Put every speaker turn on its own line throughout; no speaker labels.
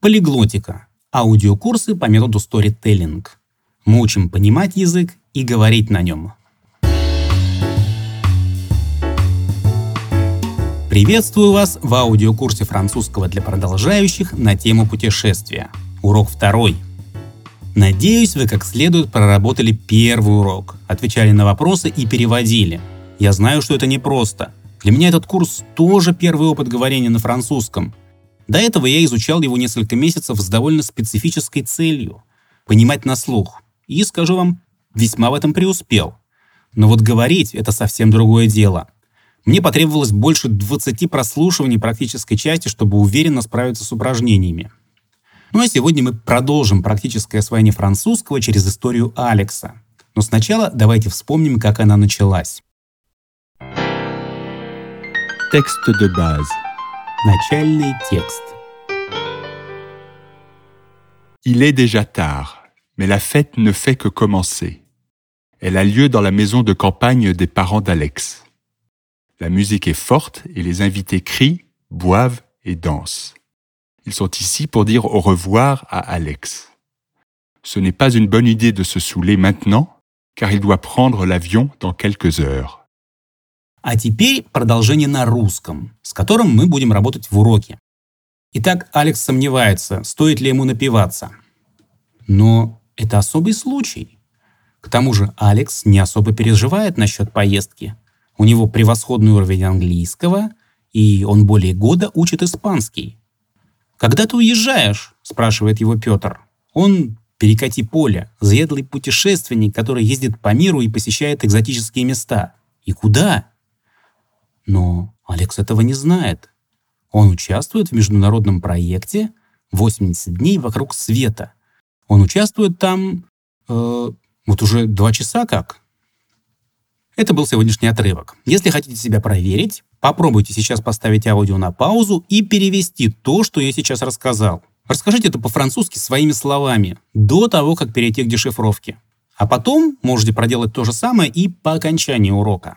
Полиглотика – аудиокурсы по методу storytelling. Мы учим понимать язык и говорить на нем. Приветствую вас в аудиокурсе французского для продолжающих на тему путешествия. Урок второй. Надеюсь, вы как следует проработали первый урок, отвечали на вопросы и переводили. Я знаю, что это непросто. Для меня этот курс тоже первый опыт говорения на французском. До этого я изучал его несколько месяцев с довольно специфической целью – понимать на слух. И, скажу вам, весьма в этом преуспел. Но вот говорить – это совсем другое дело – мне потребовалось больше 20 прослушиваний практической части, чтобы уверенно справиться с упражнениями. Ну а сегодня мы продолжим практическое освоение французского через историю Алекса. Но сначала давайте вспомним, как она началась.
Текст de base.
Начальный текст.
Il est déjà tard, mais la fête ne fait que commencer. Elle a lieu dans la maison de campagne des parents d'Alex. La musique est forte et les invités crient, boivent et dansent. Ils sont ici pour dire au revoir à Alex. Ce n'est pas une bonne idée de se saouler maintenant, car il doit prendre l'avion dans quelques heures.
А теперь продолжение на русском, с которым мы будем работать в уроке. Итак, Алекс сомневается, стоит ли ему напиваться. Но это особый случай. К тому же Алекс не особо переживает насчет поездки – у него превосходный уровень английского, и он более года учит испанский. «Когда ты уезжаешь?» – спрашивает его Петр. Он перекати поле, заедлый путешественник, который ездит по миру и посещает экзотические места. И куда? Но Алекс этого не знает. Он участвует в международном проекте «80 дней вокруг света». Он участвует там э, вот уже два часа как. Это был сегодняшний отрывок. Если хотите себя проверить, попробуйте сейчас поставить аудио на паузу и перевести то, что я сейчас рассказал. Расскажите это по-французски своими словами, до того, как перейти к дешифровке. А потом можете проделать то же самое и по окончании урока.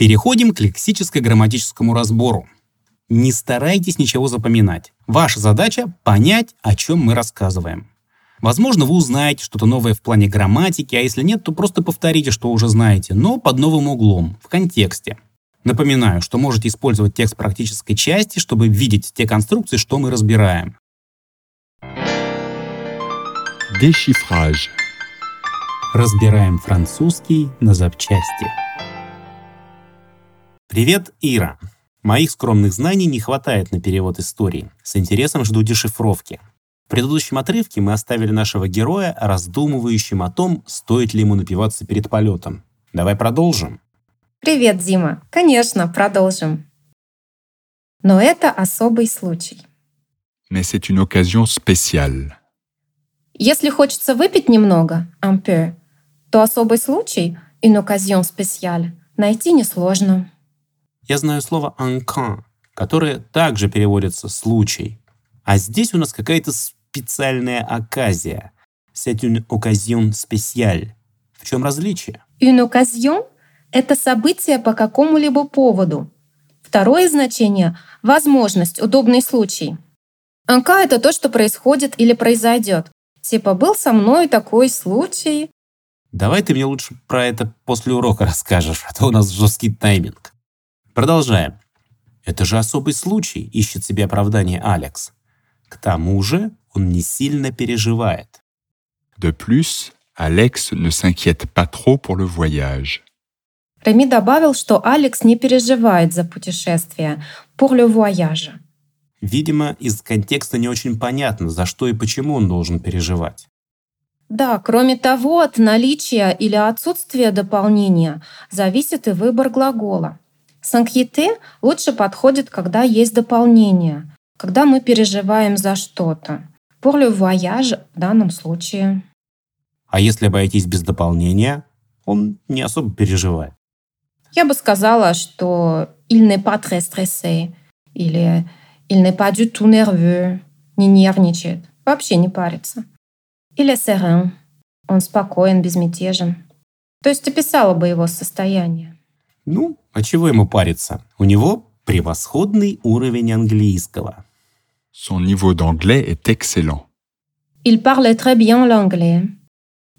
Переходим к лексическо-грамматическому разбору. Не старайтесь ничего запоминать. Ваша задача — понять, о чем мы рассказываем. Возможно, вы узнаете что-то новое в плане грамматики, а если нет, то просто повторите, что уже знаете, но под новым углом, в контексте. Напоминаю, что можете использовать текст практической части, чтобы видеть те конструкции, что мы разбираем.
Déchiffrage.
Разбираем французский на запчасти. Привет, Ира. Моих скромных знаний не хватает на перевод истории. С интересом жду дешифровки. В предыдущем отрывке мы оставили нашего героя раздумывающим о том, стоит ли ему напиваться перед полетом. Давай продолжим.
Привет, Дима. Конечно, продолжим. Но это особый случай.
Mais c'est une occasion spéciale.
Если хочется выпить немного, un peu, то особый случай, une occasion spéciale, найти несложно.
Я знаю слово «un cas», которое также переводится «случай». А здесь у нас какая-то специальная оказия. C'est une occasion spéciale. В чем различие?
Une occasion — это событие по какому-либо поводу. Второе значение — возможность, удобный случай. Анка — это то, что происходит или произойдет. Типа «был со мной такой случай».
Давай ты мне лучше про это после урока расскажешь, а то у нас жесткий тайминг. Продолжаем. Это же особый случай, ищет себе оправдание Алекс. К тому же он не сильно переживает.
De plus, Alex ne s'inquiète pas trop pour le voyage.
Реми добавил, что Алекс не переживает за путешествие pour le voyage.
Видимо, из контекста не очень понятно, за что и почему он должен переживать.
Да, кроме того, от наличия или отсутствия дополнения зависит и выбор глагола. S'inquiéter лучше подходит, когда есть дополнение, когда мы переживаем за что-то. Le voyage в данном случае.
А если обойтись без дополнения, он не особо переживает.
Я бы сказала, что il n'est pas très stressé или il n'est pas du tout nerveux, не нервничает, вообще не парится. Или serein, он спокоен, безмятежен. То есть описала бы его состояние.
Ну, а чего ему париться? У него превосходный уровень английского.
Son niveau d'anglais est excellent.
Il parle très bien l'anglais.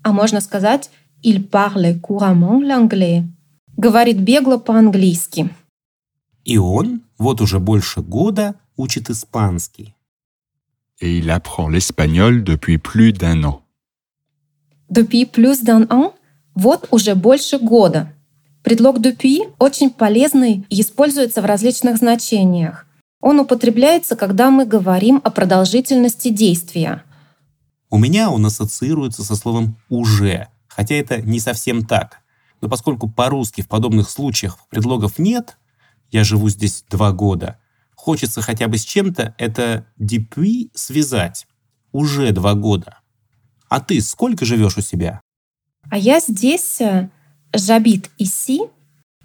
А можно сказать il parle couramment l'anglais. Говорит бегло по-английски.
И он вот уже больше года учит испанский.
Et il apprend l'espagnol depuis plus d'un an.
Depuis plus d'un an – вот уже больше года. Предлог depuis очень полезный и используется в различных значениях. Он употребляется, когда мы говорим о продолжительности действия.
У меня он ассоциируется со словом «уже», хотя это не совсем так. Но поскольку по-русски в подобных случаях предлогов нет, я живу здесь два года, хочется хотя бы с чем-то это depuis связать. Уже два года. А ты сколько живешь у себя?
А я здесь, э, j'habite ici,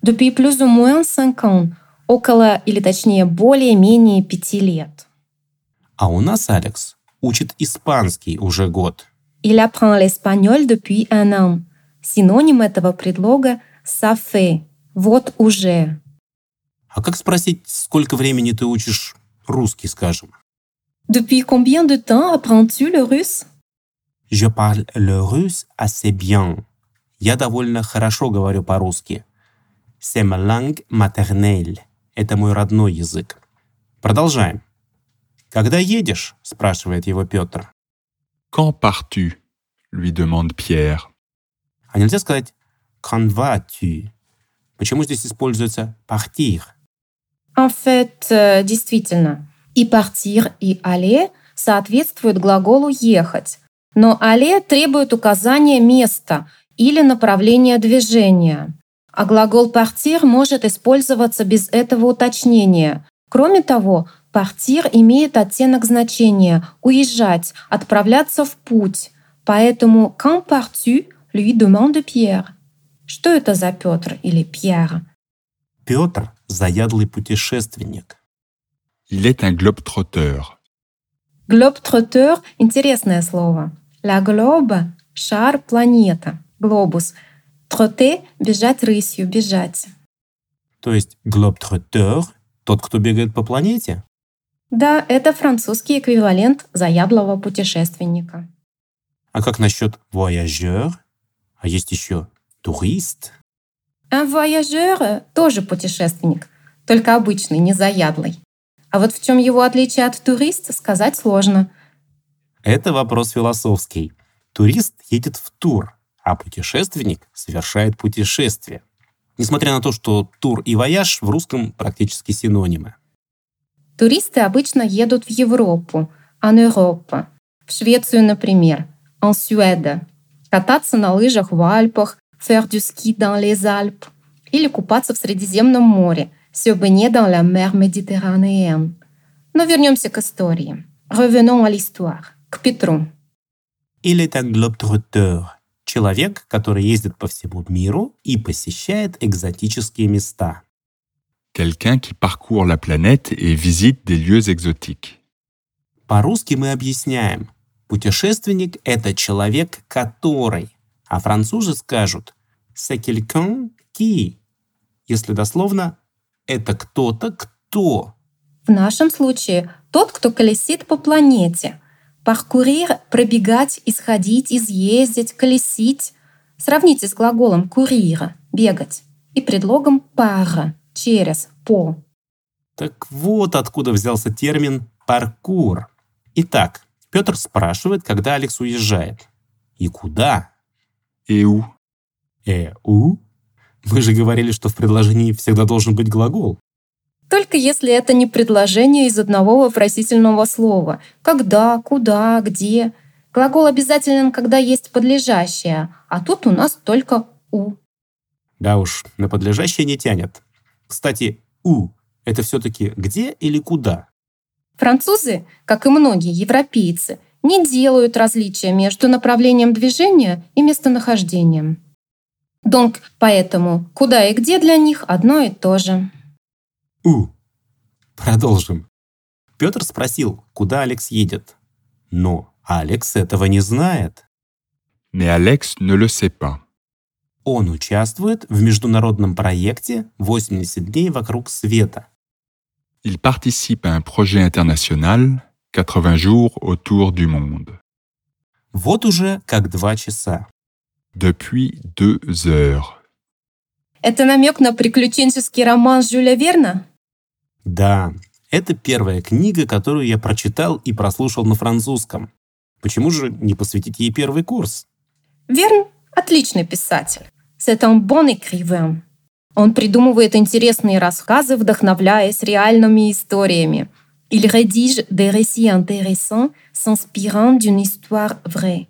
depuis plus ou moins 5 ans, около, или точнее, более-менее пяти лет.
А у нас Алекс учит испанский уже год.
Il apprend l'espagnol depuis un an. Синоним этого предлога ça fait, вот уже.
А как спросить, сколько времени ты учишь русский, скажем?
Depuis combien de temps apprends-tu le russe
Je parle le russe assez bien. Я довольно хорошо говорю по-русски. Langue maternelle. Это мой родной язык. Продолжаем. Когда едешь? спрашивает его Петр.
Quand pars-tu lui demande Pierre.
А нельзя сказать quand vas-tu? Почему здесь используется partir?
En fait, euh, действительно, и partir, и aller соответствуют глаголу «ехать». Но aller требует указания места или направления движения. А глагол partir может использоваться без этого уточнения. Кроме того, partir имеет оттенок значения «уезжать», «отправляться в путь». Поэтому «quand pars-tu» lui demande Pierre. Что это за Петр или Пьер?
Петр – заядлый путешественник.
Il est un globe-trotteur.
Globetrotter — интересное слово. La globe — шар, планета, глобус. Троте — бежать рысью, бежать.
То есть globetrotter – тот, кто бегает по планете?
Да, это французский эквивалент заядлого путешественника.
А как насчет voyageur? А есть еще турист?
Un voyageur — тоже путешественник, только обычный, не заядлый. А вот в чем его отличие от туриста, сказать сложно.
Это вопрос философский. Турист едет в тур, а путешественник совершает путешествие. Несмотря на то, что тур и вояж в русском практически синонимы.
Туристы обычно едут в Европу, en Europe, в Швецию, например, en Suède, кататься на лыжах в Альпах, faire du ski dans les Alpes, или купаться в Средиземном море, baigner dans la mer Méditerranéenne. Но вернемся к истории. Revenons à l'histoire, к Петру.
Il est un globetrotter – человек, который ездит по всему миру и посещает экзотические места.
Quelqu'un qui parcourt la planète et visite des lieux exotiques.
По-русски мы объясняем. Путешественник – это человек, который. А французы скажут «c'est quelqu'un qui». Если дословно, это кто-то, кто.
В нашем случае тот, кто колесит по планете. Parcourir — пробегать, исходить, изъездить, колесить. Сравните с глаголом courir — бегать и предлогом par — через, по.
Так вот откуда взялся термин «паркур». Итак, Петр спрашивает, когда Алекс уезжает. И куда?
Et où
Э, у? Мы же говорили, что в предложении всегда должен быть глагол.
Только если это не предложение из одного вопросительного слова. Когда, куда, где. Глагол обязателен, когда есть подлежащее, а тут у нас только «у».
Да уж, на подлежащее не тянет. Кстати, «у» — это все-таки где или куда?
Французы, как и многие европейцы, не делают различия между направлением движения и местонахождением. Donc, поэтому куда и где для них одно и то же.
«У». Продолжим. Петр спросил, куда Алекс едет. Но Алекс этого не знает.
Mais Alex ne le sait pas.
Он участвует в международном проекте «80 дней вокруг света».
Il participe à un projet international 80 jours autour du monde.
Вот уже как два часа.
Depuis deux heures.
Это намек на приключенческий роман Жюля Верна?
Да, это первая книга, которую я прочитал и прослушал на французском. Почему же не посвятить ей первый курс?
Верн – отличный писатель. C'est un bon écrivain. Он придумывает интересные рассказы, вдохновляясь реальными историями. Il rédige des récits intéressants, s'inspirant d'une histoire vraie.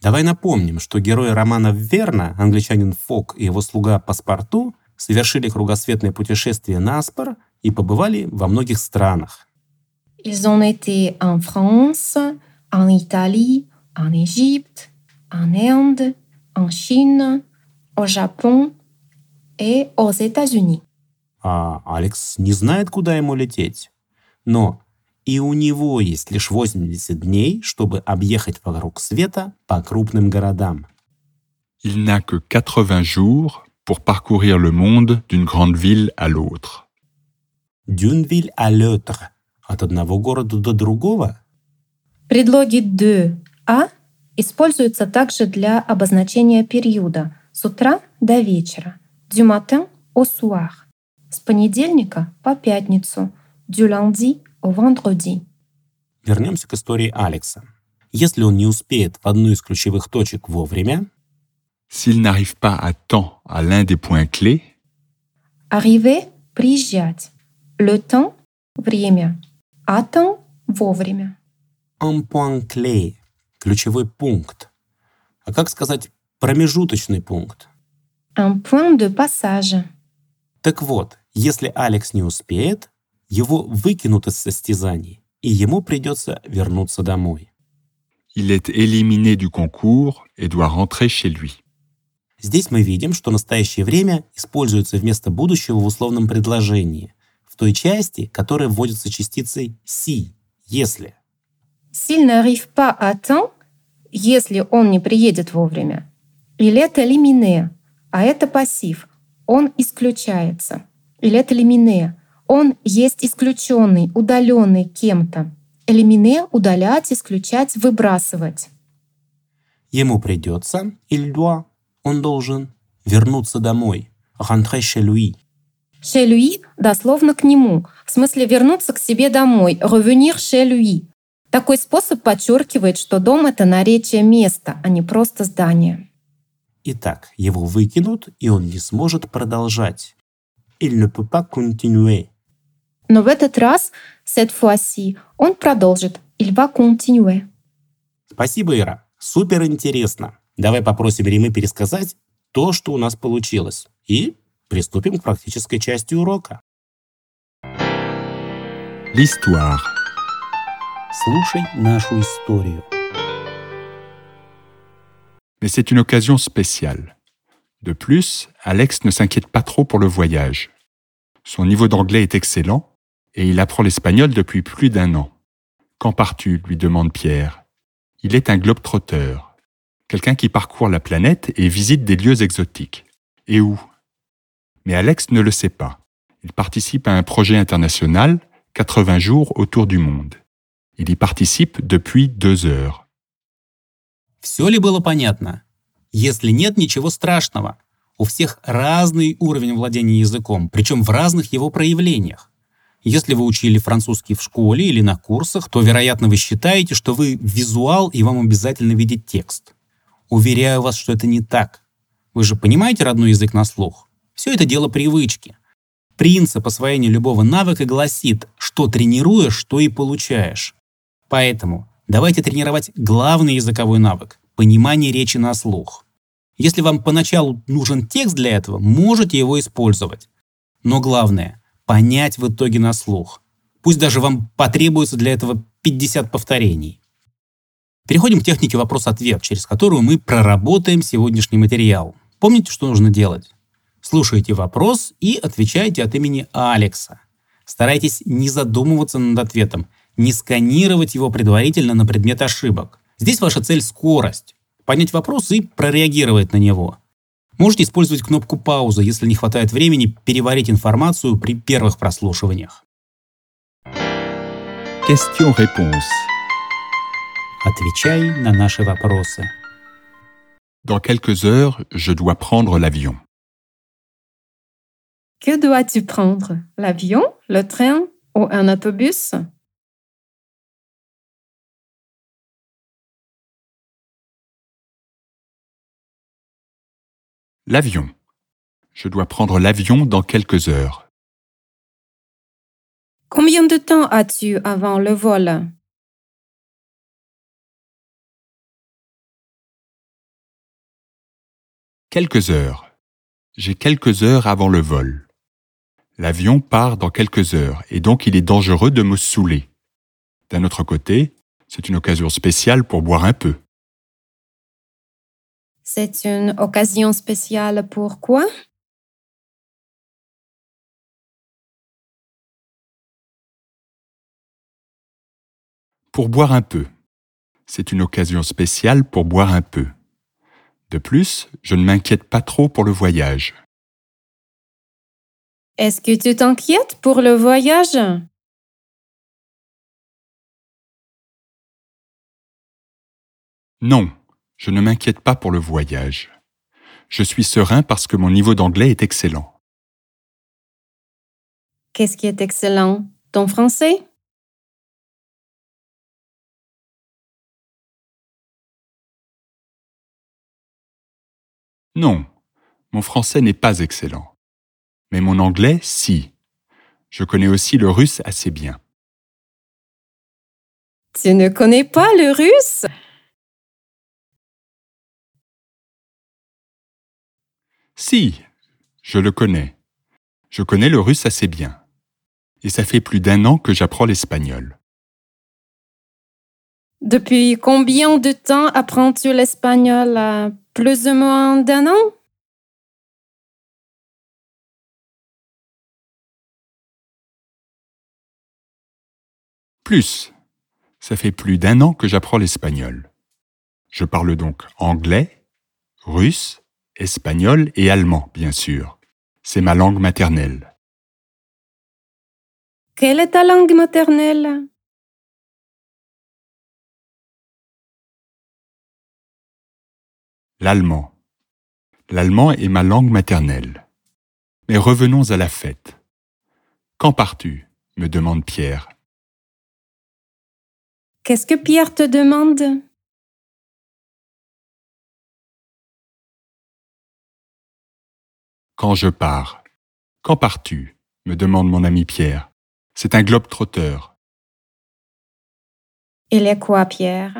Давай напомним, что герои романа Верна, англичанин Фок и его слуга Паспорту, совершили кругосветное путешествие на спор и побывали во многих странах.
Ils ont été en France, en Italie, en Égypte, en Inde, en Chine, au Japon et aux États-Unis.
А Алекс не знает, куда ему лететь. Но и у него есть лишь 80 дней, чтобы объехать вокруг света по крупным городам.
Il n'a que 80 jours pour parcourir le monde d'une grande ville à l'autre.
Дюнвиль à l'autre. От одного города до другого?
Предлоги de, а используются также для обозначения периода с утра до вечера, du matin au soir, с понедельника по пятницу, du lundi au vendredi.
Вернемся к истории Алекса. Если он не успеет в одну из ключевых точек вовремя,
S'il n'arrive pas à temps à l'un des points clés,
Arriver – приезжать. Le temps – время. À temps – вовремя.
un point clé – ключевой пункт. А как сказать промежуточный пункт?
Un point de passage.
Так вот, если Алекс не успеет, его выкинут из состязаний, и ему придется вернуться домой.
il est éliminé du concours et doit rentrer chez lui.
Здесь мы видим, что настоящее время используется вместо будущего в условном предложении, той части, которая вводится частицей «си», «если».
S'il n'arrive pas à temps, если он не приедет вовремя, il est éliminé, а это пассив, он исключается. Il est éliminé, он есть исключенный, удаленный кем-то. Элимине — удалять, исключать, выбрасывать.
Ему придется, il doit, он должен, вернуться домой, rentrer chez lui.
Chez lui дословно к нему, в смысле вернуться к себе домой, revenir chez lui. Такой способ подчеркивает, что дом — это наречие места, а не просто здание.
Итак, его выкинут, и он не сможет продолжать. Il ne peut pas continuer.
Но в этот раз, cette fois-ci, он продолжит. Il va continuer.
Спасибо, Ира. Супер интересно. Давай попросим Римы пересказать то, что у нас получилось. И приступим к практической части урока.
L'histoire.
Слушай нашу историю.
Mais c'est une occasion spéciale. De plus, Alex ne s'inquiète pas trop pour le voyage. Son niveau d'anglais est excellent et il apprend l'espagnol depuis plus d'un an. Quand pars-tu lui demande Pierre. Il est un globe-trotteur, quelqu'un qui parcourt la planète et visite des lieux exotiques. Et où Mais Alex ne le sait pas. Il participe à un projet international, 80 jours autour du monde. Il y participe depuis deux heures.
Все ли было понятно? Если нет, ничего страшного. У всех разный уровень владения языком, причем в разных его проявлениях. Если вы учили французский в школе или на курсах, то, вероятно, вы считаете, что вы визуал и вам обязательно видеть текст. Уверяю вас, что это не так. Вы же понимаете родной язык на слух? Все это дело привычки. Принцип освоения любого навыка гласит, что тренируешь, то и получаешь. Поэтому давайте тренировать главный языковой навык – понимание речи на слух. Если вам поначалу нужен текст для этого, можете его использовать. Но главное – понять в итоге на слух. Пусть даже вам потребуется для этого 50 повторений. Переходим к технике вопрос-ответ, через которую мы проработаем сегодняшний материал. Помните, что нужно делать? Слушайте вопрос и отвечайте от имени Алекса. Старайтесь не задумываться над ответом, не сканировать его предварительно на предмет ошибок. Здесь ваша цель – скорость. Понять вопрос и прореагировать на него. Можете использовать кнопку пауза, если не хватает времени переварить информацию при первых прослушиваниях.
Question-réponse.
Отвечай на наши вопросы.
Dans quelques heures, je dois prendre l'avion.
Que dois-tu prendre? L'avion, le train? Ou un autobus?
L'avion. Je dois prendre l'avion dans quelques heures.
Combien de temps as-tu avant le vol?
Quelques heures. J'ai quelques heures avant le vol. L'avion part dans quelques heures et donc il est dangereux de me saouler. D'un autre côté, c'est une occasion spéciale pour boire un peu.
C'est une occasion spéciale pour quoi?
Pour boire un peu. C'est une occasion spéciale pour boire un peu. De plus, je ne m'inquiète pas trop pour le voyage.
Est-ce que tu t'inquiètes pour le voyage?
Non, je ne m'inquiète pas pour le voyage. Je suis serein parce que mon niveau d'anglais est excellent.
Qu'est-ce qui est excellent? Ton français?
Non, mon français n'est pas excellent. Mais mon anglais, si. Je connais aussi le russe assez bien.
Tu ne connais pas le russe?
Si, je le connais. Je connais le russe assez bien. Et ça fait plus d'un an que j'apprends l'espagnol.
Depuis combien de temps apprends-tu l'espagnol? Euh, Plus ou moins d'un an?
Plus. Ça fait plus d'un an que j'apprends l'espagnol. Je parle donc anglais, russe, espagnol et allemand, bien sûr. C'est ma langue maternelle.
Quelle est ta langue maternelle?
L'allemand. L'allemand est ma langue maternelle. Mais revenons à la fête. Quand pars-tu? me demande Pierre.
Qu'est-ce que Pierre te demande?
Quand je pars. Quand pars-tu? me demande mon ami Pierre. C'est un globe trotteur.
Il est quoi, Pierre?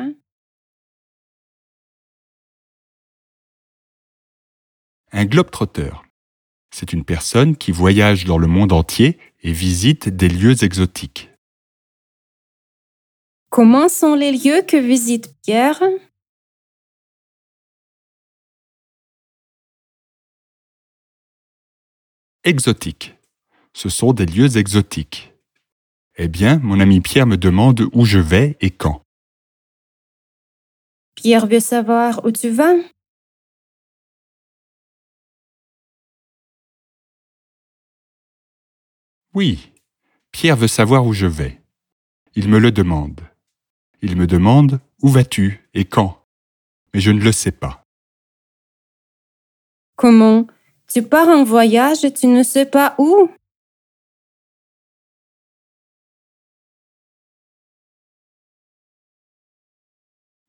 Un globe-trotteur. C'est une personne qui voyage dans le monde entier et visite des lieux exotiques.
Comment sont les lieux que visite Pierre?
Exotiques. Ce sont des lieux exotiques. Eh bien, mon ami Pierre me demande où je vais et quand.
Pierre veut savoir où tu vas
Oui, Pierre veut savoir où je vais. Il me le demande. Il me demande où vas-tu et quand? Mais je ne le sais pas.
Comment? Tu pars en voyage et tu ne sais pas où?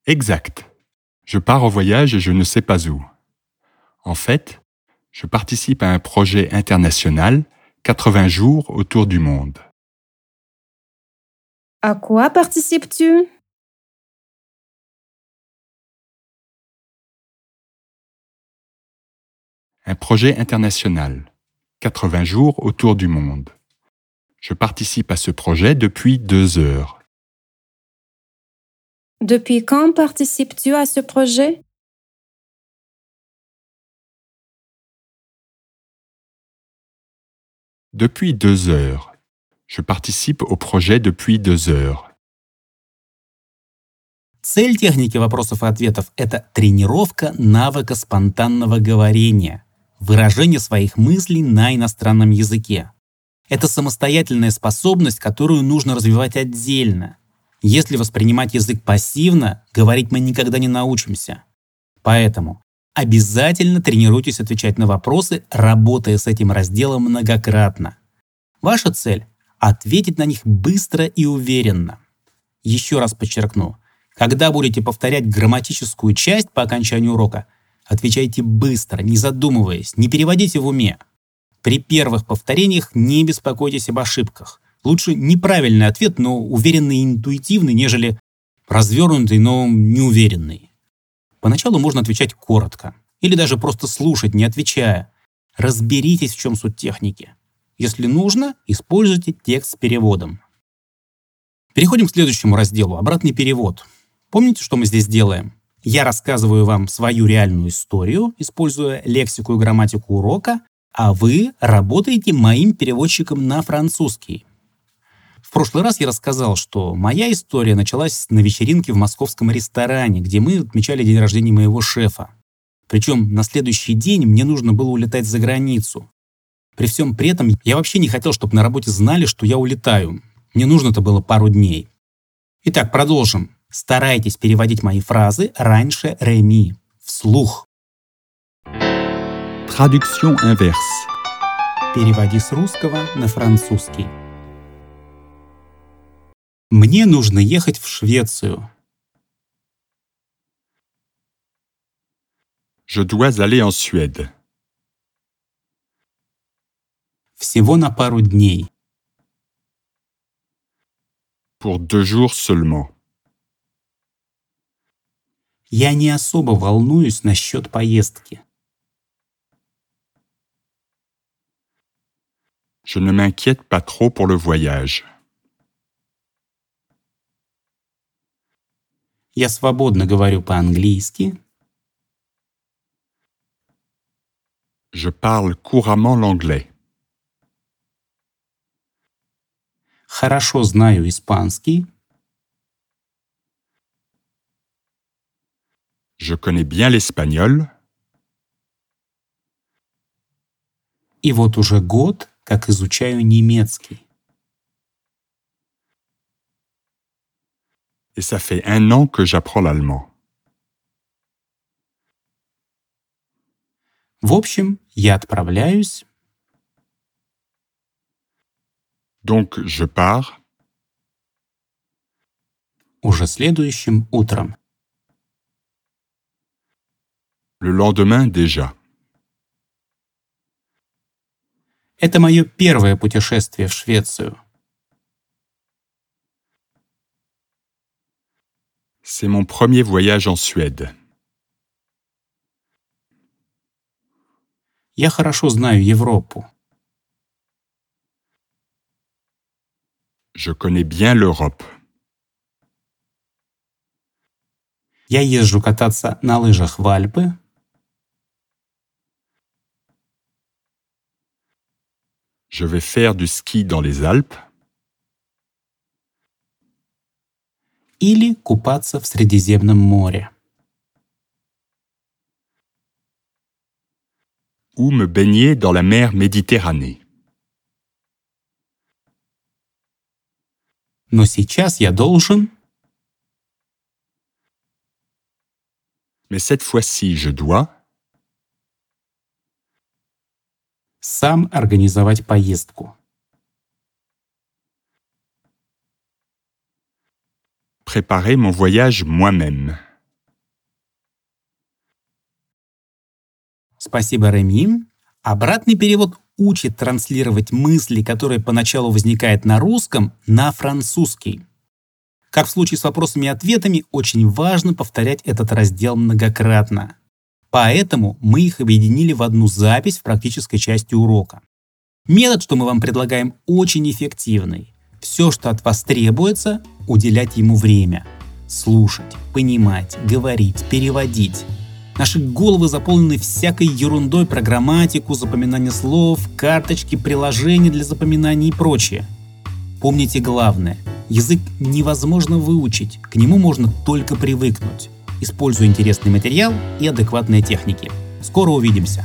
Exact. Je pars en voyage et je ne sais pas où. En fait, je participe à un projet international 80 jours autour du monde.
À quoi participes-tu?
Un projet international. 80 jours autour du monde. Je participe à ce projet depuis deux heures.
Depuis quand participes-tu à ce projet
Depuis deux heures. Je participe au projet depuis deux heures.
Цель техники вопросов и ответов – это тренировка навыка спонтанного говорения, Выражение своих мыслей на иностранном языке. Это самостоятельная способность, которую нужно развивать отдельно. Если воспринимать язык пассивно, говорить мы никогда не научимся. Поэтому обязательно тренируйтесь отвечать на вопросы, работая с этим разделом многократно. Ваша цель – ответить на них быстро и уверенно. Еще раз подчеркну, когда будете повторять грамматическую часть по окончанию урока, отвечайте быстро, не задумываясь, не переводите в уме. При первых повторениях не беспокойтесь об ошибках. Лучше неправильный ответ, но уверенный и интуитивный, нежели развернутый, но неуверенный. Поначалу можно отвечать коротко. Или даже просто слушать, не отвечая. Разберитесь, в чем суть техники. Если нужно, используйте текст с переводом. Переходим к следующему разделу – обратный перевод. Помните, что мы здесь делаем? Я рассказываю вам свою реальную историю, используя лексику и грамматику урока, а вы работаете моим переводчиком на французский. В прошлый раз я рассказал, что моя история началась на вечеринке в московском ресторане, где мы отмечали день рождения моего шефа. Причем на следующий день мне нужно было улетать за границу. При всем при этом я вообще не хотел, чтобы на работе знали, что я улетаю. Мне нужно-то было пару дней. Итак, продолжим. Старайтесь переводить мои фразы раньше Реми, вслух.
Traduction inverse.
Переводи с русского на французский. Мне нужно ехать в Швецию.
Je dois aller en Suède.
Всего на пару дней.
Pour deux jours seulement.
Я не особо волнуюсь насчет поездки.
Je ne m'inquiète pas trop pour le voyage.
Я свободно говорю по-английски.
Je parle couramment l'anglais.
Хорошо знаю испанский.
Je connais bien l'espagnol.
И вот уже год, как изучаю немецкий.
Et ça fait un an que j'apprends l'allemand.
В общем, я отправляюсь
Donc je pars
уже следующим утром.
Le lendemain déjà.
Это мое первое путешествие в Швецию.
C'est mon premier voyage en Suède.
Я хорошо знаю Европу.
Je connais bien l'Europe.
Я езжу кататься на лыжах в Альпы.
Je vais faire du ski dans les Alpes
или купаться в Средиземном море.
ou me baigner dans la mer Méditerranée.
Но сейчас я должен
Mais cette fois-ci, je dois
сам организовать поездку.
préparer mon voyage moi-même.
Спасибо, Реми. Обратный перевод учит транслировать мысли, которые поначалу возникают на русском, на французский. Как в случае с вопросами и ответами, очень важно повторять этот раздел многократно. Поэтому мы их объединили в одну запись в практической части урока. Метод, что мы вам предлагаем, очень эффективный. Все, что от вас требуется, уделять ему время. Слушать, понимать, говорить, переводить. Наши головы заполнены всякой ерундой про грамматику, запоминание слов, карточки, приложения для запоминания и прочее. Помните главное. Язык невозможно выучить, к нему можно только привыкнуть. Используя интересный материал и адекватные техники. Скоро увидимся!